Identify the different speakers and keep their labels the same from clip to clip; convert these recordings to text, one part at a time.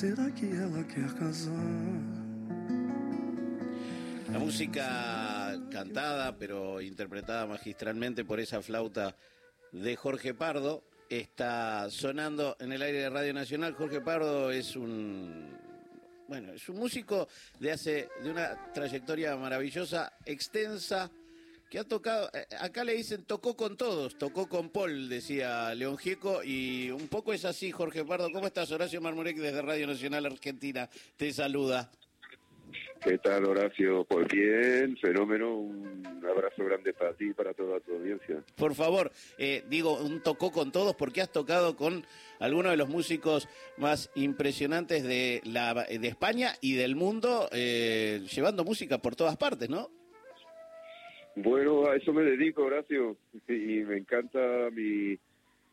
Speaker 1: será que ela quer casar?
Speaker 2: La música cantada, pero interpretada magistralmente por esa flauta de Jorge Pardo, está sonando en el aire de Radio Nacional. Jorge Pardo es un bueno, es un músico de hace de una trayectoria maravillosa, extensa, que ha tocado, eh, acá le dicen tocó con todos, tocó con Paul, decía León Gieco, y un poco es así, Jorge Pardo. ¿Cómo estás? Horacio Marmurek desde Radio Nacional Argentina te saluda.
Speaker 3: ¿Qué tal, Horacio? Pues bien, fenómeno. Un abrazo grande para ti y para toda tu audiencia.
Speaker 2: Por favor, eh, digo, un tocó con todos porque has tocado con algunos de los músicos más impresionantes de, la, de España y del mundo, eh, llevando música por todas partes, ¿no?
Speaker 3: Bueno, a eso me dedico, Horacio, y me encanta mi,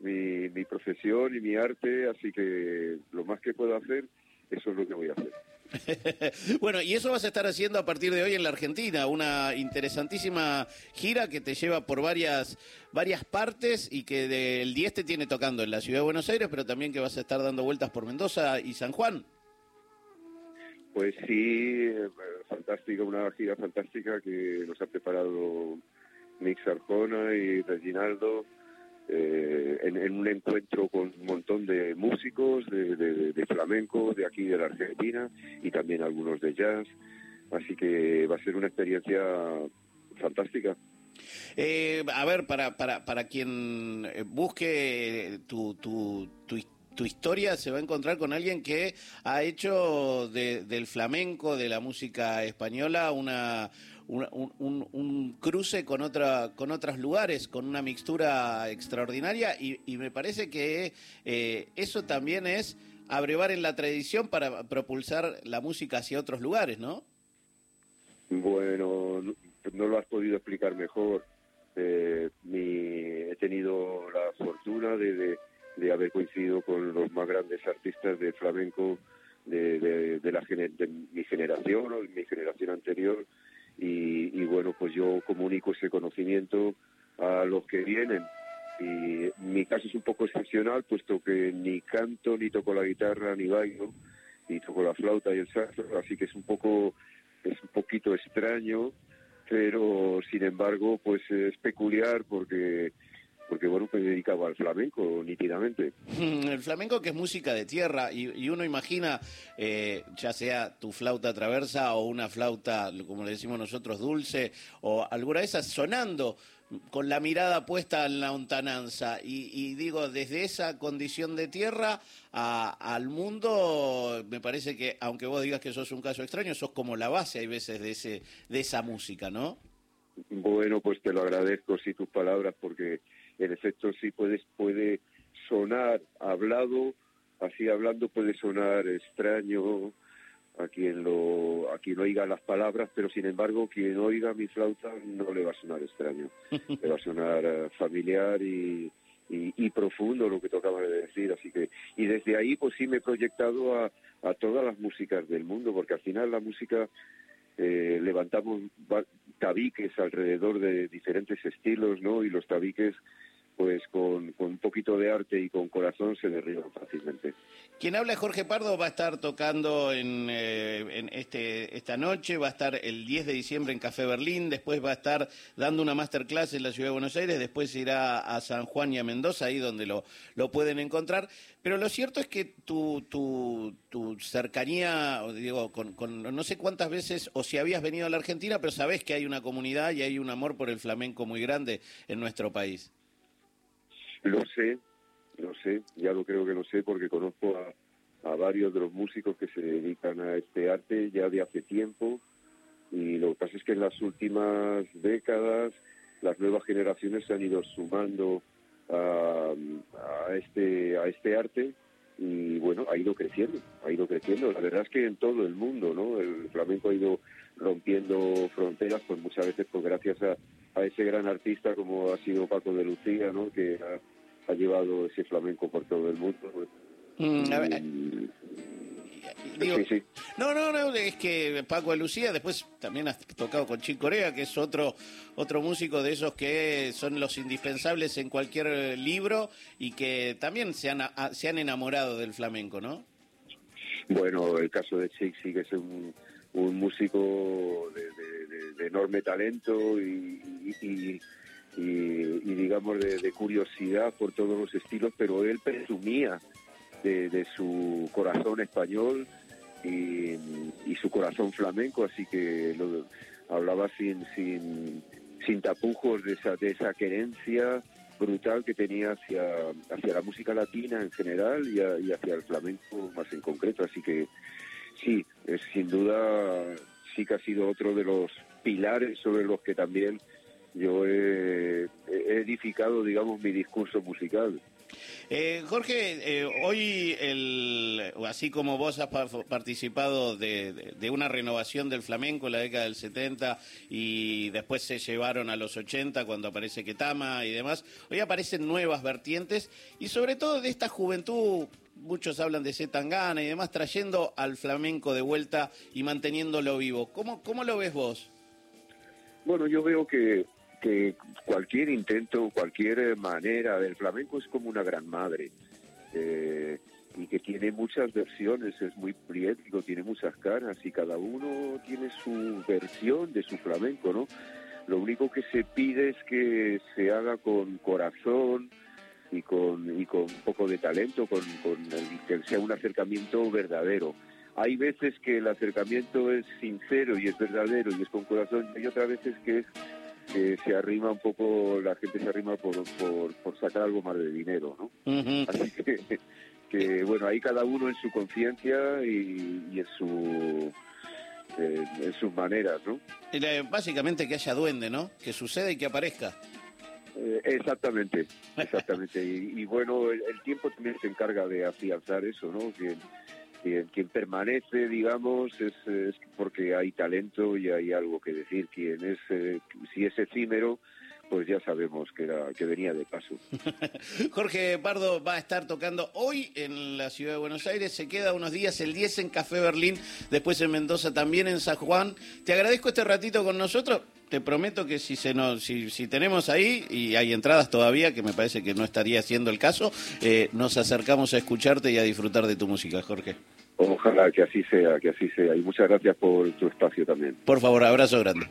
Speaker 3: mi, mi profesión y mi arte, así que lo más que puedo hacer, eso es lo que voy a hacer.
Speaker 2: bueno, y eso vas a estar haciendo a partir de hoy en la Argentina, una interesantísima gira que te lleva por varias, varias partes y que del 10 te tiene tocando en la ciudad de Buenos Aires, pero también que vas a estar dando vueltas por Mendoza y San Juan.
Speaker 3: Pues sí, fantástica, una gira fantástica que nos ha preparado Mix Arjona y Reginaldo eh, en, un encuentro con un montón de músicos de, flamenco de aquí de la Argentina y también algunos de jazz. Así que va a ser una experiencia fantástica.
Speaker 2: Eh, a ver, para, para, para quien busque tu, tu, tu, tu historia se va a encontrar con alguien que ha hecho del flamenco, de la música española, una, un, cruce con, otra, con otros lugares, con una mixtura extraordinaria y, me parece que eh, eso también es abrevar en la tradición para propulsar la música hacia otros lugares, ¿no?
Speaker 3: Bueno, no, lo has podido explicar mejor. Eh, mi, he tenido la fortuna de de haber coincidido con los más grandes artistas de flamenco de, de, la, de mi generación o de mi generación anterior y, bueno, pues yo comunico ese conocimiento a los que vienen. Y mi caso es un poco excepcional, puesto que ni canto, ni toco la guitarra, ni bailo, ni toco la flauta y el saxo, así que es un poco, es un poquito extraño, pero sin embargo, pues es peculiar porque porque bueno, me dedicaba al flamenco nítidamente.
Speaker 2: El flamenco que es música de tierra y, uno imagina, eh, ya sea tu flauta traversa o una flauta, como le decimos nosotros, dulce, o alguna de esas sonando con la mirada puesta en la ontananza. Y, digo, desde esa condición de tierra al mundo, me parece que, aunque vos digas que sos un caso extraño, sos como la base, hay veces, de, ese, de esa música, ¿no?
Speaker 3: Bueno, pues te lo agradezco, sí, tus palabras, porque en efecto sí puede, puede sonar hablado, así hablando puede sonar extraño a quien lo a quien oiga las palabras, pero sin embargo quien oiga mi flauta no le va a sonar extraño, le va a sonar eh, familiar y, y, profundo lo que tocaba de decir, así que y desde ahí pues sí me he proyectado a, a todas las músicas del mundo, porque al final la música eh, levantamos tabiques alrededor de diferentes estilos, ¿no? Y los tabiques pues con, un poquito de arte y con corazón se derriban fácilmente.
Speaker 2: Quien habla es Jorge Pardo, va a estar tocando en, eh, en, este, esta noche, va a estar el 10 de diciembre en Café Berlín, después va a estar dando una masterclass en la Ciudad de Buenos Aires, después irá a San Juan y a Mendoza, ahí donde lo, lo pueden encontrar. Pero lo cierto es que tu, tu, tu cercanía, digo, con, con no sé cuántas veces, o si habías venido a la Argentina, pero sabes que hay una comunidad y hay un amor por el flamenco muy grande en nuestro país.
Speaker 3: Lo sé, lo sé, ya lo creo que lo sé porque conozco a, varios de los músicos que se dedican a este arte ya de hace tiempo. Y lo que pasa es que en las últimas décadas las nuevas generaciones se han ido sumando a, este a este arte y bueno ha ido creciendo ha ido creciendo. La verdad es que en todo el mundo no el flamenco ha ido rompiendo fronteras pues muchas veces pues gracias a, a ese gran artista como ha sido Paco de Lucía, ¿no? que ha, llevado ese flamenco por todo el mundo. Mm,
Speaker 2: no, no, no, es que Paco de Lucía, después también has tocado con Chick Corea, que es otro, otro músico de esos que son los indispensables en cualquier libro y que también se han, se han enamorado del flamenco, ¿no?
Speaker 3: Bueno, el caso de Chick sí que es un, un músico de, enorme talento y, y, digamos de, curiosidad por todos los estilos, pero él presumía de, su corazón español y, su corazón flamenco, así que lo, hablaba sin, sin, sin tapujos de esa, de esa querencia brutal que tenía hacia, hacia la música latina en general y, hacia el flamenco más en concreto. Así que sí, es sin duda sí que ha sido otro de los pilares sobre los que también yo he, he edificado, digamos, mi discurso musical.
Speaker 2: Eh, Jorge, eh, hoy, el, así como vos has participado de, una renovación del flamenco en la década del 70 y después se llevaron a los 80 cuando aparece Ketama y demás, hoy aparecen nuevas vertientes y sobre todo de esta juventud muchos hablan de Zetangana y demás, trayendo al flamenco de vuelta y manteniéndolo vivo. ¿Cómo, cómo lo ves vos?
Speaker 3: Bueno, yo veo que que cualquier intento, cualquier manera, del flamenco es como una gran madre. Eh, y que tiene muchas versiones, es muy priético, tiene muchas caras y cada uno tiene su versión de su flamenco, ¿no? Lo único que se pide es que se haga con corazón y con, y con un poco de talento, con, que sea un acercamiento verdadero. Hay veces que el acercamiento es sincero y es verdadero y es con corazón, y otras veces que es que se arrima un poco, la gente se arrima por, por, sacar algo más de dinero, ¿no? Así que, que, bueno, ahí cada uno en su conciencia y, en su en sus maneras, ¿no?
Speaker 2: Básicamente que haya duende, ¿no? Que suceda y que aparezca.
Speaker 3: Eh, exactamente, exactamente. y, bueno, el, el, tiempo también se encarga de afianzar eso, ¿no? Que, quien, quien permanece, digamos, es, porque hay talento y hay algo que decir. Quien es, eh, si es efímero, pues ya sabemos que era que venía de paso.
Speaker 2: Jorge Pardo va a estar tocando hoy en la ciudad de Buenos Aires, se queda unos días, el 10 en Café Berlín, después en Mendoza también en San Juan. Te agradezco este ratito con nosotros. Te prometo que si se nos, si, si tenemos ahí y hay entradas todavía, que me parece que no estaría siendo el caso, eh, nos acercamos a escucharte y a disfrutar de tu música, Jorge.
Speaker 3: Ojalá que así sea, que así sea. Y muchas gracias por tu espacio también.
Speaker 2: Por favor, abrazo grande.